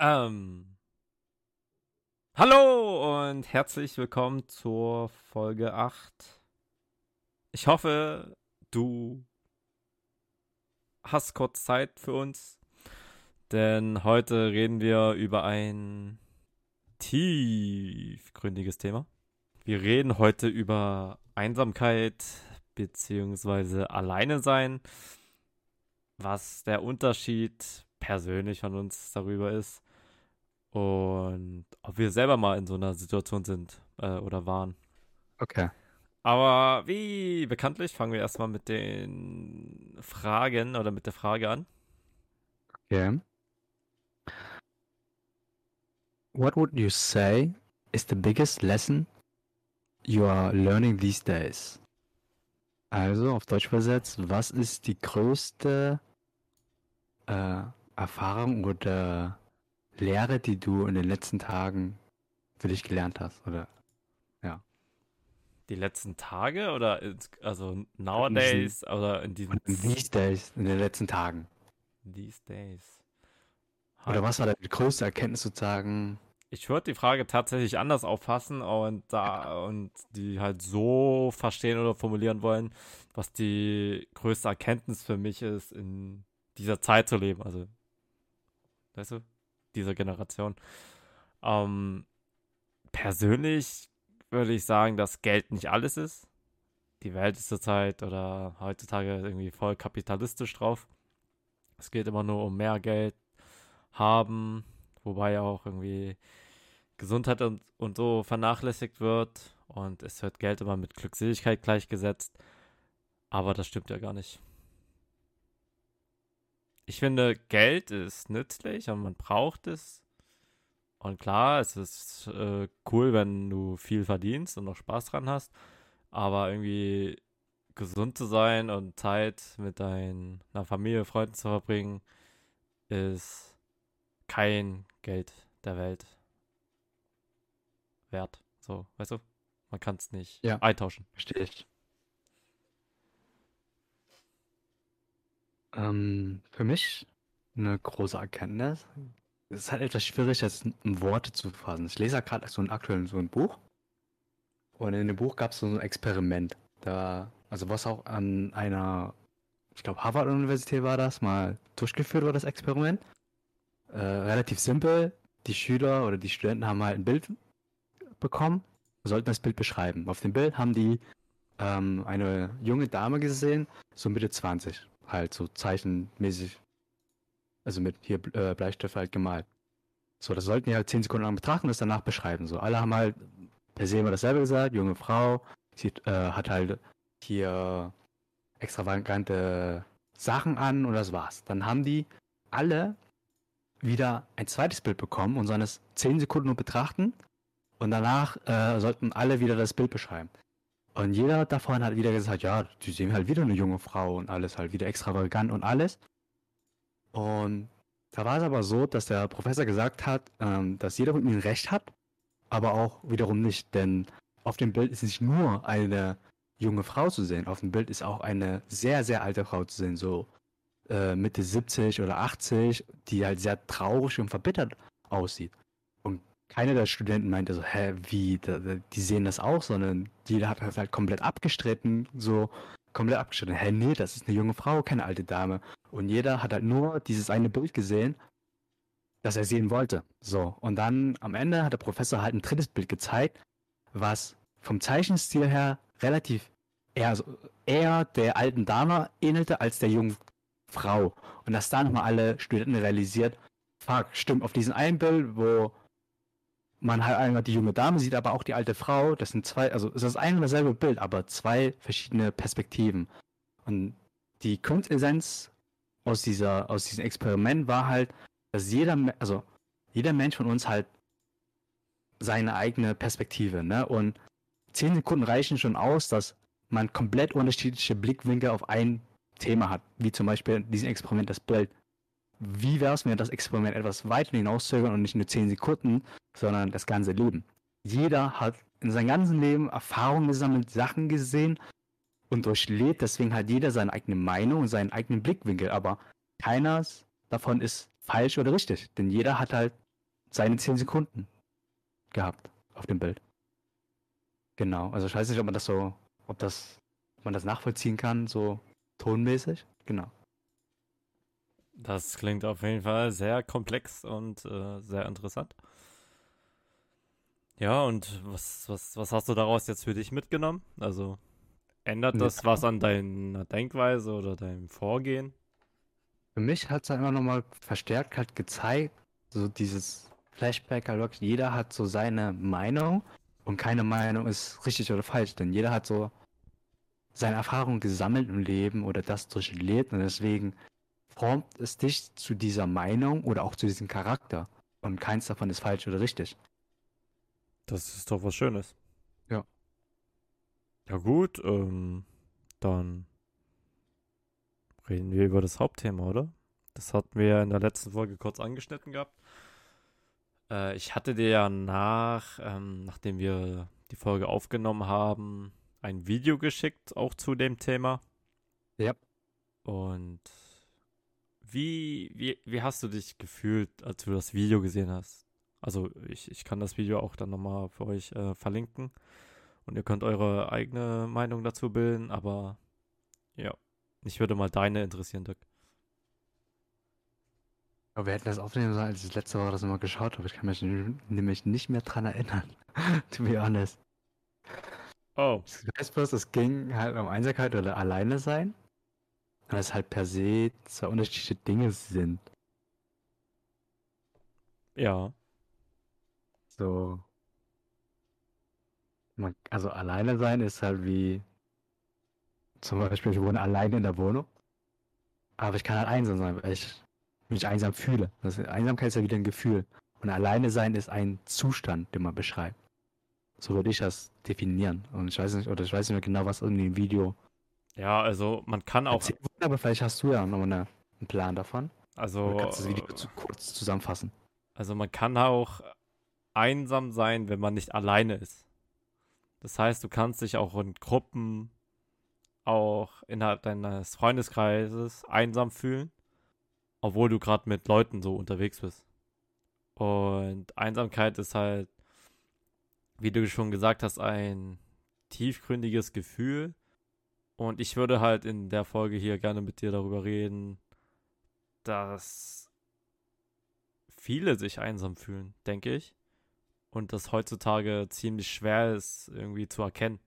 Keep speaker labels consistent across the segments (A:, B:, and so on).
A: Ähm. Hallo und herzlich willkommen zur Folge 8. Ich hoffe, du hast kurz Zeit für uns, denn heute reden wir über ein tiefgründiges Thema. Wir reden heute über Einsamkeit beziehungsweise Alleine sein, was der Unterschied persönlich von uns darüber ist und ob wir selber mal in so einer Situation sind äh, oder waren.
B: Okay.
A: Aber wie bekanntlich fangen wir erstmal mit den Fragen oder mit der Frage an.
B: Okay. What would you say is the biggest lesson you are learning these days? Also auf Deutsch übersetzt, was ist die größte äh, Erfahrung oder Lehre, die du in den letzten Tagen für dich gelernt hast? Oder ja.
A: Die letzten Tage oder also nowadays
B: diesen-
A: oder in diesen
B: In these days, in den letzten Tagen.
A: these days?
B: Oder was war deine größte Erkenntnis sozusagen?
A: Ich würde die Frage tatsächlich anders auffassen und da und die halt so verstehen oder formulieren wollen, was die größte Erkenntnis für mich ist, in dieser Zeit zu leben. Also, weißt du, dieser Generation. Ähm, persönlich würde ich sagen, dass Geld nicht alles ist. Die Welt ist zurzeit oder heutzutage irgendwie voll kapitalistisch drauf. Es geht immer nur um mehr Geld haben, wobei auch irgendwie Gesundheit und, und so vernachlässigt wird und es wird Geld immer mit Glückseligkeit gleichgesetzt. Aber das stimmt ja gar nicht. Ich finde, Geld ist nützlich und man braucht es. Und klar, es ist äh, cool, wenn du viel verdienst und noch Spaß dran hast. Aber irgendwie gesund zu sein und Zeit mit deiner Familie, Freunden zu verbringen, ist kein Geld der Welt wert. So, weißt du? Man kann es nicht
B: Ja.
A: eintauschen.
B: Verstehe ich. Ähm, für mich eine große Erkenntnis. Es ist halt etwas schwierig, das in Worte zu fassen. Ich lese gerade so ein aktuell so ein Buch. Und in dem Buch gab es so ein Experiment. Da, also was auch an einer, ich glaube Harvard-Universität war das, mal durchgeführt wurde, das Experiment. Äh, relativ simpel. Die Schüler oder die Studenten haben halt ein Bild bekommen, sollten das Bild beschreiben. Auf dem Bild haben die ähm, eine junge Dame gesehen, so Mitte 20, halt so zeichenmäßig, also mit hier äh, Bleistift halt gemalt. So, das sollten die halt 10 Sekunden lang betrachten und das danach beschreiben. So, alle haben halt per se immer dasselbe gesagt, junge Frau, sie äh, hat halt hier extravagante Sachen an und das war's. Dann haben die alle wieder ein zweites Bild bekommen und sollen es 10 Sekunden nur betrachten und danach äh, sollten alle wieder das Bild beschreiben. Und jeder davon hat wieder gesagt, ja, die sehen halt wieder eine junge Frau und alles halt wieder extravagant und alles. Und da war es aber so, dass der Professor gesagt hat, ähm, dass jeder von ihnen recht hat, aber auch wiederum nicht, denn auf dem Bild ist nicht nur eine junge Frau zu sehen, auf dem Bild ist auch eine sehr, sehr alte Frau zu sehen, so äh, Mitte 70 oder 80, die halt sehr traurig und verbittert aussieht. Keiner der Studenten meinte so, hä, wie, die sehen das auch, sondern jeder hat das halt komplett abgestritten, so komplett abgestritten. Hä, nee, das ist eine junge Frau, keine alte Dame. Und jeder hat halt nur dieses eine Bild gesehen, das er sehen wollte. So, und dann am Ende hat der Professor halt ein drittes Bild gezeigt, was vom Zeichenstil her relativ eher, eher der alten Dame ähnelte als der jungen Frau. Und dass da nochmal alle Studenten realisiert, fuck, stimmt, auf diesem einen Bild, wo man halt einmal die junge Dame sieht, aber auch die alte Frau, das sind zwei, also es ist ein und dasselbe Bild, aber zwei verschiedene Perspektiven. Und die Quintessenz aus dieser, aus diesem Experiment war halt, dass jeder, also jeder Mensch von uns halt seine eigene Perspektive, ne? Und zehn Sekunden reichen schon aus, dass man komplett unterschiedliche Blickwinkel auf ein Thema hat, wie zum Beispiel in diesem Experiment das Bild. Wie wäre es, wenn wir das Experiment etwas weiter hinauszögern und nicht nur 10 Sekunden, sondern das ganze Leben? Jeder hat in seinem ganzen Leben Erfahrungen gesammelt, Sachen gesehen und durchlebt, deswegen hat jeder seine eigene Meinung und seinen eigenen Blickwinkel, aber keiner davon ist falsch oder richtig, denn jeder hat halt seine 10 Sekunden gehabt auf dem Bild. Genau, also ich weiß nicht, ob man das so, ob das, ob man das nachvollziehen kann, so tonmäßig. Genau.
A: Das klingt auf jeden Fall sehr komplex und äh, sehr interessant. Ja, und was, was, was hast du daraus jetzt für dich mitgenommen? Also ändert das was an deiner Denkweise oder deinem Vorgehen?
B: Für mich hat es immer nochmal verstärkt halt gezeigt, so dieses Flashback, halt wirklich, jeder hat so seine Meinung und keine Meinung ist richtig oder falsch, denn jeder hat so seine Erfahrung gesammelt im Leben oder das durchlebt und deswegen formt es dich zu dieser Meinung oder auch zu diesem Charakter. Und keins davon ist falsch oder richtig.
A: Das ist doch was Schönes.
B: Ja.
A: Ja gut, ähm, dann reden wir über das Hauptthema, oder? Das hatten wir ja in der letzten Folge kurz angeschnitten gehabt. Äh, ich hatte dir ja nach, ähm, nachdem wir die Folge aufgenommen haben, ein Video geschickt, auch zu dem Thema.
B: Ja.
A: Und wie, wie, wie hast du dich gefühlt, als du das Video gesehen hast? Also ich, ich kann das Video auch dann nochmal für euch äh, verlinken. Und ihr könnt eure eigene Meinung dazu bilden, aber ja, mich würde mal deine interessieren, Dirk.
B: Aber wir hätten das aufnehmen sollen, als ich letzte Woche das nochmal geschaut habe. Ich kann mich nämlich nicht mehr dran erinnern. to be honest.
A: Oh.
B: Ich weiß bloß, es ging halt um Einsamkeit oder alleine sein. Und es halt per se zwei unterschiedliche Dinge sind.
A: Ja.
B: So. Man, also alleine sein ist halt wie zum Beispiel, ich wohne alleine in der Wohnung. Aber ich kann halt einsam sein, weil ich mich einsam fühle. Das, Einsamkeit ist ja wieder ein Gefühl. Und alleine sein ist ein Zustand, den man beschreibt. So würde ich das definieren. Und ich weiß nicht, oder ich weiß nicht mehr genau, was in dem Video
A: ja, also man kann auch.
B: Aber vielleicht hast du ja noch eine, einen Plan davon.
A: Also.
B: Du kannst das Video zu, kurz zusammenfassen.
A: Also man kann auch einsam sein, wenn man nicht alleine ist. Das heißt, du kannst dich auch in Gruppen, auch innerhalb deines Freundeskreises einsam fühlen, obwohl du gerade mit Leuten so unterwegs bist. Und Einsamkeit ist halt, wie du schon gesagt hast, ein tiefgründiges Gefühl, und ich würde halt in der Folge hier gerne mit dir darüber reden, dass viele sich einsam fühlen, denke ich. Und das heutzutage ziemlich schwer ist, irgendwie zu erkennen,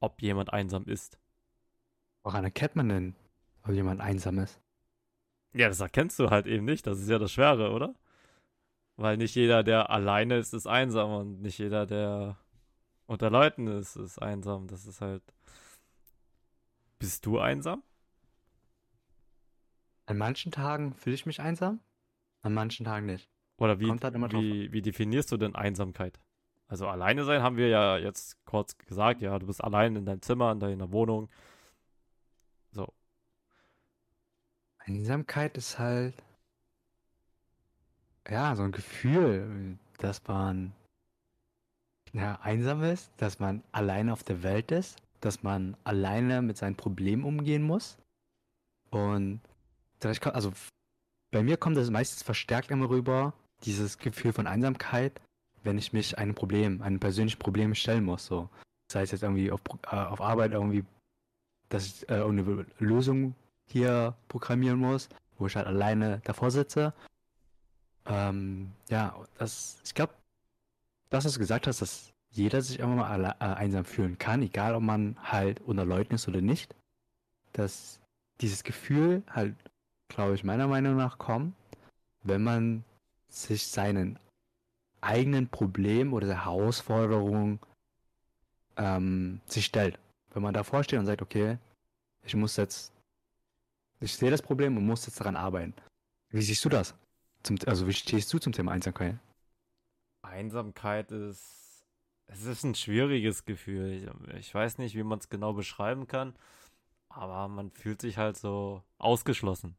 A: ob jemand einsam ist.
B: Woran erkennt man denn, ob jemand einsam ist?
A: Ja, das erkennst du halt eben nicht. Das ist ja das Schwere, oder? Weil nicht jeder, der alleine ist, ist einsam und nicht jeder, der unter Leuten ist, ist einsam. Das ist halt bist du einsam?
B: An manchen Tagen fühle ich mich einsam, an manchen Tagen nicht.
A: Oder wie, halt wie, wie definierst du denn Einsamkeit? Also alleine sein haben wir ja jetzt kurz gesagt, ja, du bist allein in deinem Zimmer, in deiner Wohnung. So.
B: Einsamkeit ist halt ja so ein Gefühl, dass man ja, einsam ist, dass man allein auf der Welt ist dass man alleine mit seinen Problemen umgehen muss. Und also bei mir kommt das meistens verstärkt immer rüber, dieses Gefühl von Einsamkeit, wenn ich mich einem Problem, einem persönlichen Problem stellen muss. So. Das heißt jetzt irgendwie auf, äh, auf Arbeit irgendwie, dass ich äh, irgendeine Lösung hier programmieren muss, wo ich halt alleine davor sitze. Ähm, ja, das, ich glaube, das, was du gesagt hast, das jeder sich immer mal alle, äh, einsam fühlen kann, egal ob man halt unter Leuten ist oder nicht. Dass dieses Gefühl halt, glaube ich, meiner Meinung nach kommt, wenn man sich seinen eigenen Problemen oder Herausforderungen ähm, sich stellt. Wenn man davor steht und sagt, okay, ich muss jetzt, ich sehe das Problem und muss jetzt daran arbeiten. Wie siehst du das? Zum, also wie stehst du zum Thema Einsamkeit?
A: Einsamkeit ist es ist ein schwieriges Gefühl. Ich, weiß nicht, wie man es genau beschreiben kann, aber man fühlt sich halt so ausgeschlossen.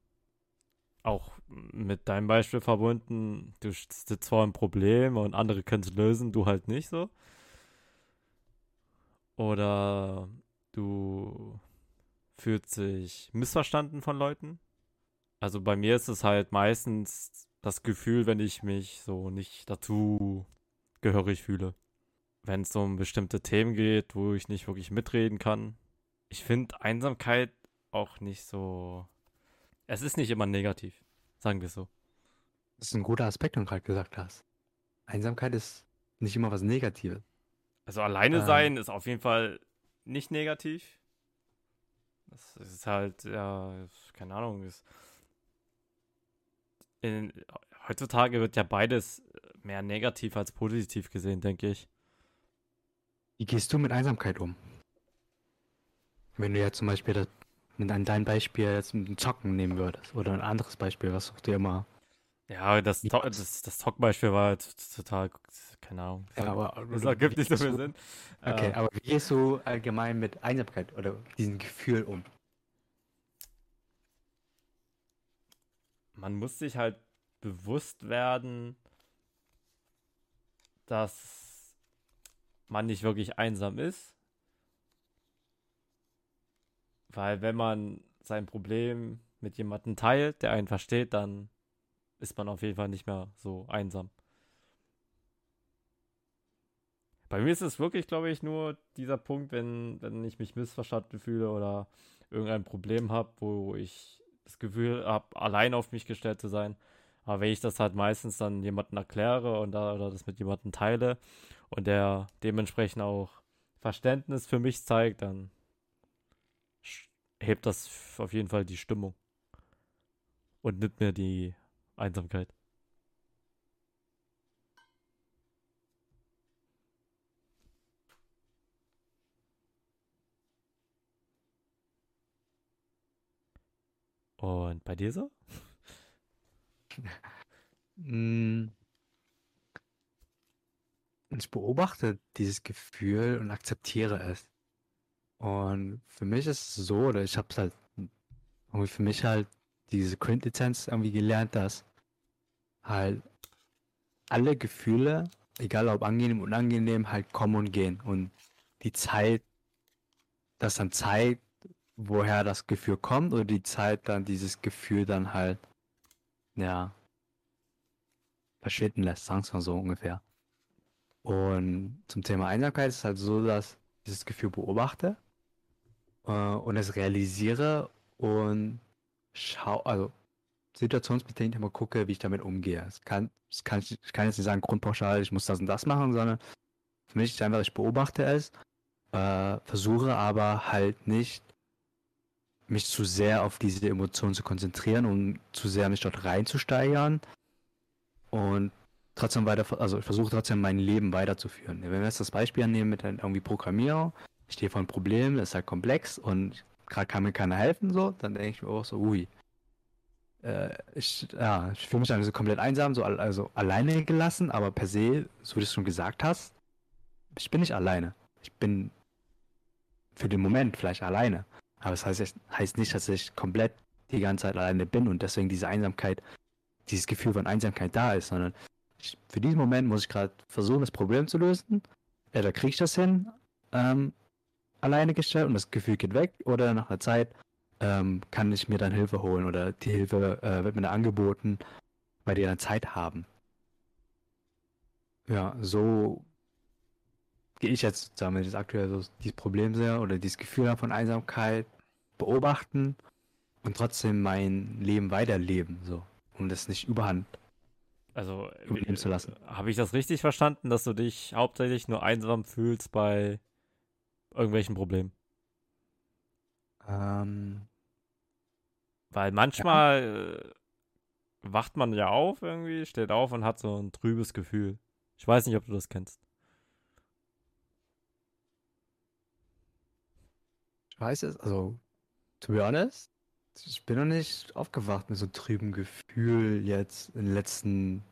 A: Auch mit deinem Beispiel verbunden, du sitzt vor einem Problem und andere können es lösen, du halt nicht so. Oder du fühlst dich missverstanden von Leuten. Also bei mir ist es halt meistens das Gefühl, wenn ich mich so nicht dazu gehörig fühle. Wenn es um bestimmte Themen geht, wo ich nicht wirklich mitreden kann. Ich finde Einsamkeit auch nicht so. Es ist nicht immer negativ, sagen wir so.
B: Das ist ein guter Aspekt, den du gerade gesagt hast. Einsamkeit ist nicht immer was Negatives.
A: Also alleine
B: Ähm.
A: sein ist auf jeden Fall nicht negativ. Das ist halt, ja, keine Ahnung. Ist in, heutzutage wird ja beides mehr negativ als positiv gesehen, denke ich.
B: Wie gehst du mit Einsamkeit um? Wenn du jetzt zum Beispiel das, mit an dein Beispiel jetzt mit dem Zocken nehmen würdest oder ein anderes Beispiel, was du dir immer.
A: Ja, das,
B: du?
A: das, das Talk-Beispiel war halt total, keine Ahnung.
B: Ja, aber
A: das ergibt nicht so viel Sinn.
B: Okay,
A: Äh,
B: aber wie gehst du allgemein mit Einsamkeit oder diesem Gefühl um?
A: man muss sich halt bewusst werden, dass man nicht wirklich einsam ist. Weil wenn man sein Problem mit jemandem teilt, der einen versteht, dann ist man auf jeden Fall nicht mehr so einsam. Bei mir ist es wirklich, glaube ich, nur dieser Punkt, wenn, wenn ich mich missverstanden fühle oder irgendein Problem habe, wo ich das Gefühl habe, allein auf mich gestellt zu sein. Aber wenn ich das halt meistens dann jemandem erkläre und da, oder das mit jemandem teile und der dementsprechend auch Verständnis für mich zeigt, dann hebt das auf jeden Fall die Stimmung und nimmt mir die Einsamkeit. Und bei dir so?
B: Mm. Ich beobachte dieses Gefühl und akzeptiere es. Und für mich ist es so, oder ich habe es halt irgendwie für mich halt diese Quintessenz irgendwie gelernt, dass halt alle Gefühle, egal ob angenehm oder unangenehm, halt kommen und gehen. Und die Zeit, das dann zeigt, woher das Gefühl kommt, oder die Zeit dann dieses Gefühl dann halt, ja, verschwinden lässt, sagen wir mal so ungefähr. Und zum Thema Einsamkeit ist es halt so, dass ich dieses Gefühl beobachte äh, und es realisiere und schau, also situationsbedingt immer gucke, wie ich damit umgehe. Es kann, es kann, ich kann jetzt nicht sagen, grundpauschal, ich muss das und das machen, sondern für mich ist einfach, ich beobachte es, äh, versuche aber halt nicht mich zu sehr auf diese Emotionen zu konzentrieren und zu sehr mich dort reinzusteigern und trotzdem weiter, also ich versuche trotzdem mein Leben weiterzuführen. Wenn wir jetzt das Beispiel annehmen mit irgendwie Programmierung, ich stehe vor einem Problem, das ist halt komplex und gerade kann mir keiner helfen, so, dann denke ich mir auch so, ui. Äh, ich, ja, ich fühle mich dann so komplett einsam, so al- also alleine gelassen, aber per se, so wie du es schon gesagt hast, ich bin nicht alleine. Ich bin für den Moment vielleicht alleine. Aber das heißt, heißt nicht, dass ich komplett die ganze Zeit alleine bin und deswegen diese Einsamkeit, dieses Gefühl von Einsamkeit da ist, sondern ich, für diesen Moment muss ich gerade versuchen, das Problem zu lösen. Da kriege ich das hin, ähm, alleine gestellt und das Gefühl geht weg. Oder nach einer Zeit ähm, kann ich mir dann Hilfe holen oder die Hilfe äh, wird mir dann angeboten, weil die dann Zeit haben. Ja, so gehe ich jetzt, wir jetzt aktuell so dieses Problem sehe oder dieses Gefühl von Einsamkeit beobachten und trotzdem mein Leben weiterleben, so, um das nicht überhand
A: Also,
B: lassen.
A: habe ich das richtig verstanden, dass du dich hauptsächlich nur einsam fühlst bei irgendwelchen Problemen?
B: Ähm,
A: Weil manchmal äh, wacht man ja auf irgendwie, steht auf und hat so ein trübes Gefühl. Ich weiß nicht, ob du das kennst.
B: ich weiß es, also, to be honest, ich bin noch nicht aufgewacht mit so trübem Gefühl jetzt in den letzten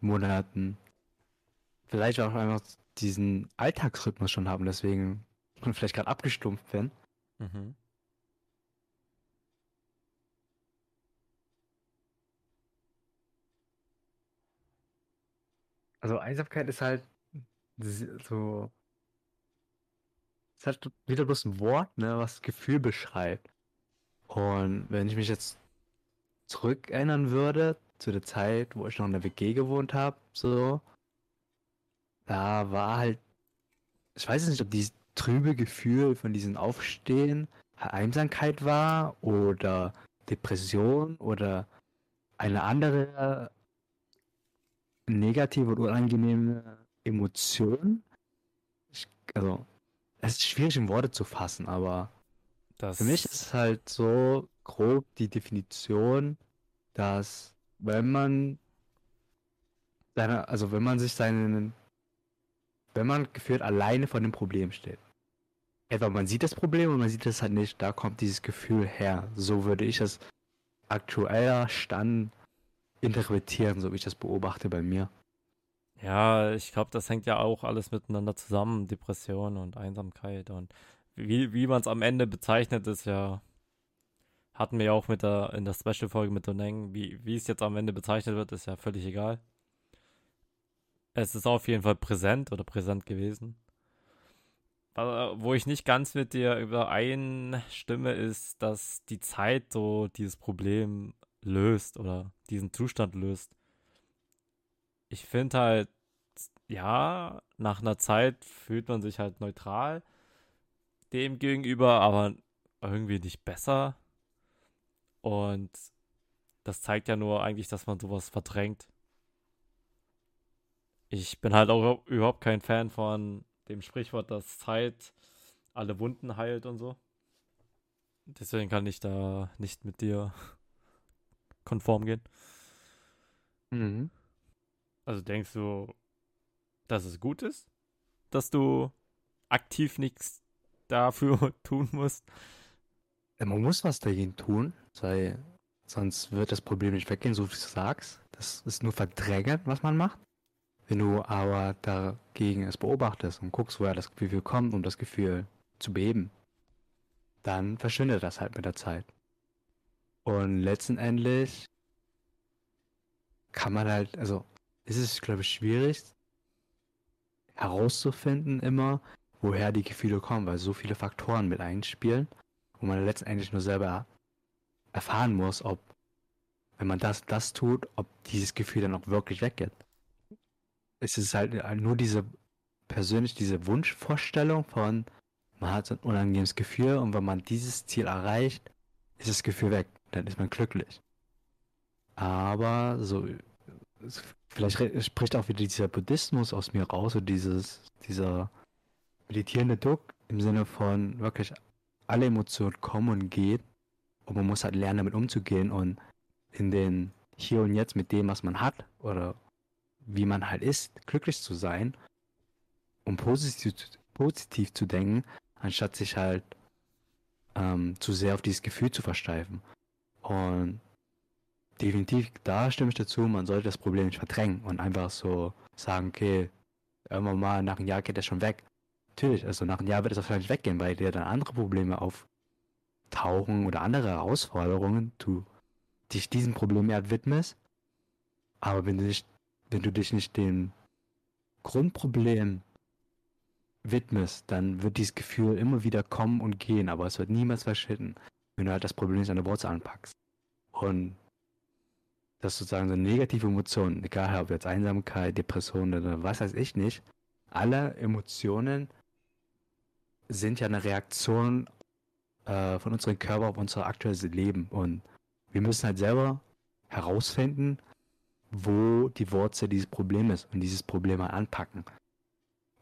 B: Monaten. Vielleicht auch einfach diesen Alltagsrhythmus schon haben, deswegen vielleicht gerade abgestumpft bin.
A: Mhm.
B: Also Einsamkeit ist halt so. Ist halt wieder bloß ein Wort, ne, was das Gefühl beschreibt. Und wenn ich mich jetzt zurückerinnern würde zu der Zeit, wo ich noch in der WG gewohnt habe, so, da war halt, ich weiß nicht, ob dieses trübe Gefühl von diesem Aufstehen Einsamkeit war oder Depression oder eine andere negative oder unangenehme Emotion. Ich, also, es ist schwierig in Worte zu fassen, aber das für mich ist es halt so grob die Definition, dass wenn man seine, also wenn man sich seinen, wenn man gefühlt alleine vor dem Problem steht. Etwa man sieht das Problem und man sieht es halt nicht, da kommt dieses Gefühl her. So würde ich es aktueller Stand interpretieren, so wie ich das beobachte bei mir.
A: Ja, ich glaube, das hängt ja auch alles miteinander zusammen, Depression und Einsamkeit und wie, wie man es am Ende bezeichnet, ist ja, hatten wir ja auch mit der, in der Special-Folge mit Doneng, wie, wie es jetzt am Ende bezeichnet wird, ist ja völlig egal. Es ist auf jeden Fall präsent oder präsent gewesen. Wo ich nicht ganz mit dir übereinstimme, ist, dass die Zeit so dieses Problem löst oder diesen Zustand löst. Ich finde halt, ja, nach einer Zeit fühlt man sich halt neutral dem gegenüber, aber irgendwie nicht besser. Und das zeigt ja nur eigentlich, dass man sowas verdrängt. Ich bin halt auch überhaupt kein Fan von dem Sprichwort, dass Zeit alle Wunden heilt und so. Deswegen kann ich da nicht mit dir konform gehen. Mhm. Also denkst du, dass es gut ist, dass du aktiv nichts dafür tun musst?
B: Man muss was dagegen tun, weil sonst wird das Problem nicht weggehen, so wie du sagst. Das ist nur verdrängen, was man macht. Wenn du aber dagegen es beobachtest und guckst, woher das Gefühl kommt, um das Gefühl zu beheben, dann verschwindet das halt mit der Zeit. Und letztendlich kann man halt, also ist es, glaube ich, schwierig herauszufinden immer, woher die Gefühle kommen, weil so viele Faktoren mit einspielen, wo man letztendlich nur selber erfahren muss, ob, wenn man das, das tut, ob dieses Gefühl dann auch wirklich weggeht. Es ist halt nur diese persönlich diese Wunschvorstellung von, man hat so ein unangenehmes Gefühl und wenn man dieses Ziel erreicht, ist das Gefühl weg, dann ist man glücklich. Aber so, vielleicht spricht auch wieder dieser Buddhismus aus mir raus, und dieses, dieser meditierende Druck im Sinne von wirklich alle Emotionen kommen und gehen und man muss halt lernen, damit umzugehen und in den Hier und Jetzt mit dem, was man hat oder wie man halt ist, glücklich zu sein und positiv, positiv zu denken, anstatt sich halt ähm, zu sehr auf dieses Gefühl zu versteifen. Und definitiv, da stimme ich dazu, man sollte das Problem nicht verdrängen und einfach so sagen, okay, irgendwann mal nach einem Jahr geht das schon weg. Natürlich, also nach einem Jahr wird es wahrscheinlich weggehen, weil dir dann andere Probleme auftauchen oder andere Herausforderungen, du dich diesem Problem mehr widmest. Aber wenn du dich, wenn du dich nicht dem Grundproblem widmest, dann wird dieses Gefühl immer wieder kommen und gehen, aber es wird niemals verschwitten, wenn du halt das Problem nicht an der Wurzel anpackst. Und dass sozusagen so negative Emotionen, egal ob jetzt Einsamkeit, Depression oder was weiß ich nicht, alle Emotionen sind ja eine Reaktion äh, von unserem Körper auf unser aktuelles Leben. Und wir müssen halt selber herausfinden, wo die Wurzel dieses Problems ist und dieses Problem mal anpacken.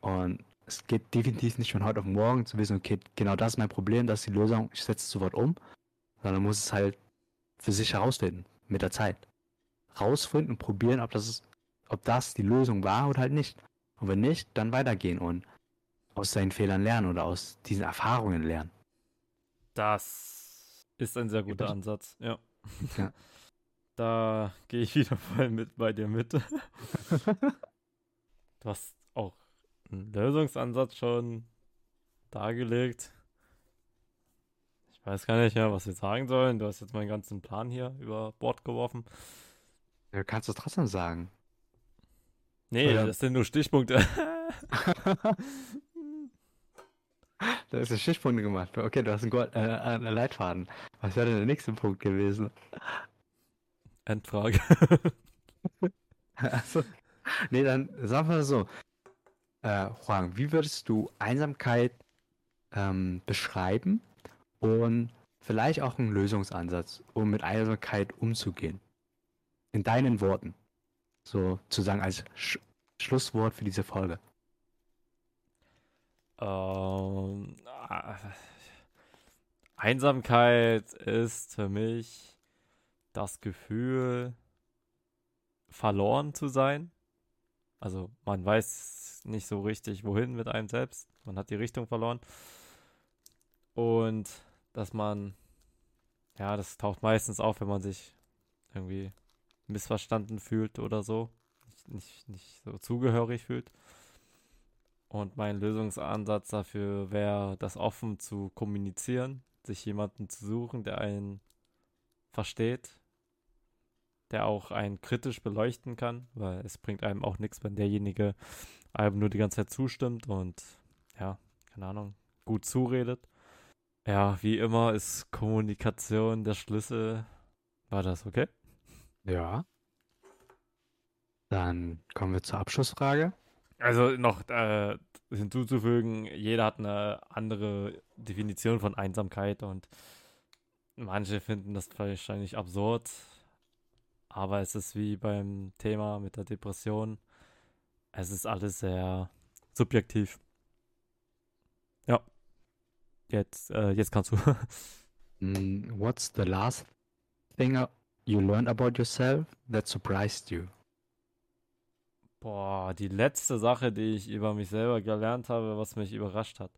B: Und es geht definitiv nicht von heute auf morgen zu wissen, okay, genau das ist mein Problem, das ist die Lösung, ich setze es sofort um, sondern muss es halt für sich herausfinden, mit der Zeit. Rausfinden und probieren, ob das, ist, ob das die Lösung war oder halt nicht. Und wenn nicht, dann weitergehen und aus seinen Fehlern lernen oder aus diesen Erfahrungen lernen.
A: Das ist ein sehr guter Ansatz, ja. ja. Da gehe ich wieder voll mit bei dir mit. du hast auch einen Lösungsansatz schon dargelegt. Ich weiß gar nicht mehr, was wir sagen sollen. Du hast jetzt meinen ganzen Plan hier über Bord geworfen.
B: Ja, kannst du trotzdem sagen.
A: Nee, Oder? das sind nur Stichpunkte.
B: Da ist ein Stichpunkt gemacht. Okay, du hast einen, Gold, äh, einen Leitfaden. Was wäre denn der nächste Punkt gewesen?
A: Endfrage.
B: also, nee, dann sagen wir so. Äh, Juan, wie würdest du Einsamkeit ähm, beschreiben und vielleicht auch einen Lösungsansatz, um mit Einsamkeit umzugehen? In deinen Worten. So zu sagen als Sch Schlusswort für diese Folge.
A: Ähm, äh, Einsamkeit ist für mich das Gefühl, verloren zu sein. Also man weiß nicht so richtig, wohin mit einem selbst. Man hat die Richtung verloren. Und dass man, ja, das taucht meistens auf, wenn man sich irgendwie missverstanden fühlt oder so. Nicht, nicht, nicht so zugehörig fühlt. Und mein Lösungsansatz dafür wäre, das offen zu kommunizieren, sich jemanden zu suchen, der einen versteht, der auch einen kritisch beleuchten kann, weil es bringt einem auch nichts, wenn derjenige einem nur die ganze Zeit zustimmt und ja, keine Ahnung, gut zuredet. Ja, wie immer ist Kommunikation der Schlüssel. War das okay?
B: Ja. Dann kommen wir zur Abschlussfrage.
A: Also noch äh, hinzuzufügen, jeder hat eine andere Definition von Einsamkeit und manche finden das wahrscheinlich absurd, aber es ist wie beim Thema mit der Depression. Es ist alles sehr subjektiv. Ja. Jetzt, äh, jetzt kannst du.
B: Mm, what's the last thing you learned about yourself that surprised you?
A: Boah, die letzte Sache, die ich über mich selber gelernt habe, was mich überrascht hat.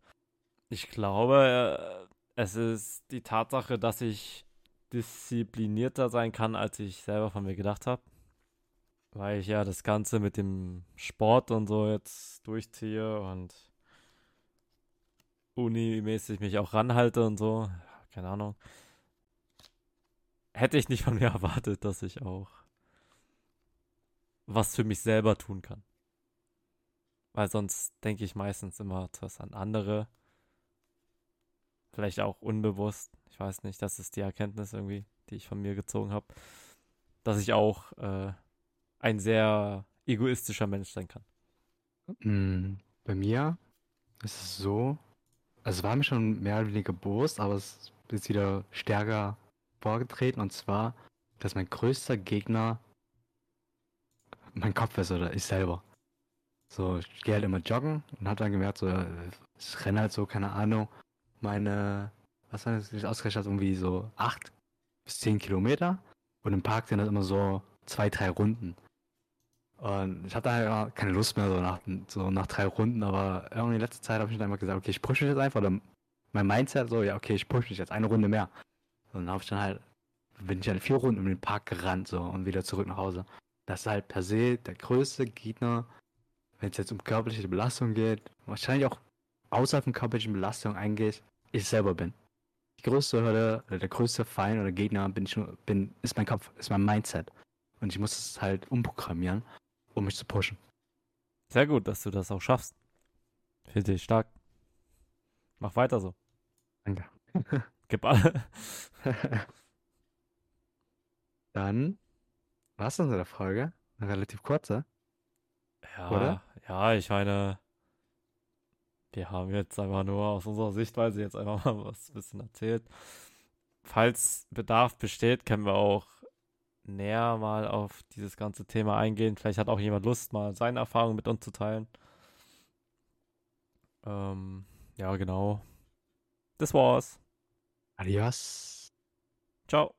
A: Ich glaube, äh, es ist die Tatsache, dass ich disziplinierter sein kann, als ich selber von mir gedacht habe. Weil ich ja das Ganze mit dem Sport und so jetzt durchziehe und unimäßig mich auch ranhalte und so. Keine Ahnung. Hätte ich nicht von mir erwartet, dass ich auch was für mich selber tun kann. Weil sonst denke ich meistens immer etwas an andere. Vielleicht auch unbewusst. Ich weiß nicht, das ist die Erkenntnis irgendwie, die ich von mir gezogen habe, dass ich auch äh, ein sehr egoistischer Mensch sein kann.
B: Mm, bei mir ist es so, also es war mir schon mehr oder weniger bewusst, aber es ist wieder stärker vorgetreten und zwar, dass mein größter Gegner mein Kopf ist oder ich selber. So, ich gehe halt immer joggen und habe dann gemerkt, so, ich renne halt so, keine Ahnung, meine, was war das, ich ausgerechnet irgendwie so acht bis zehn Kilometer und im Park sind das immer so zwei, drei Runden. Und ich hatte halt keine Lust mehr so nach, so nach drei Runden, aber irgendwie in letzter Zeit habe ich dann einfach gesagt, okay, ich pushe mich jetzt einfach. Oder mein Mindset so, ja, okay, ich pushe mich jetzt eine Runde mehr. Und dann habe ich dann halt, bin ich halt vier Runden um den Park gerannt so und wieder zurück nach Hause. Das ist halt per se der größte Gegner, wenn es jetzt um körperliche Belastung geht, wahrscheinlich auch außerhalb von körperlichen Belastungen eingeht, ich selber bin. Die größte Hürde, oder der größte Feind oder Gegner bin ich, bin, ist mein Kopf, ist mein Mindset. Und ich muss es halt umprogrammieren, um mich zu pushen.
A: Sehr gut, dass du das auch schaffst. Finde ich stark. Mach weiter so.
B: Danke.
A: Gib alle.
B: Dann war es unsere Folge. Eine relativ kurze.
A: Ja, Oder? ja, ich meine, wir haben jetzt einfach nur aus unserer Sichtweise jetzt einfach mal was ein bisschen erzählt. Falls Bedarf besteht, können wir auch näher mal auf dieses ganze Thema eingehen. Vielleicht hat auch jemand Lust, mal seine Erfahrungen mit uns zu teilen. Ähm, ja, genau. Das war's.
B: Adios.
A: Ciao.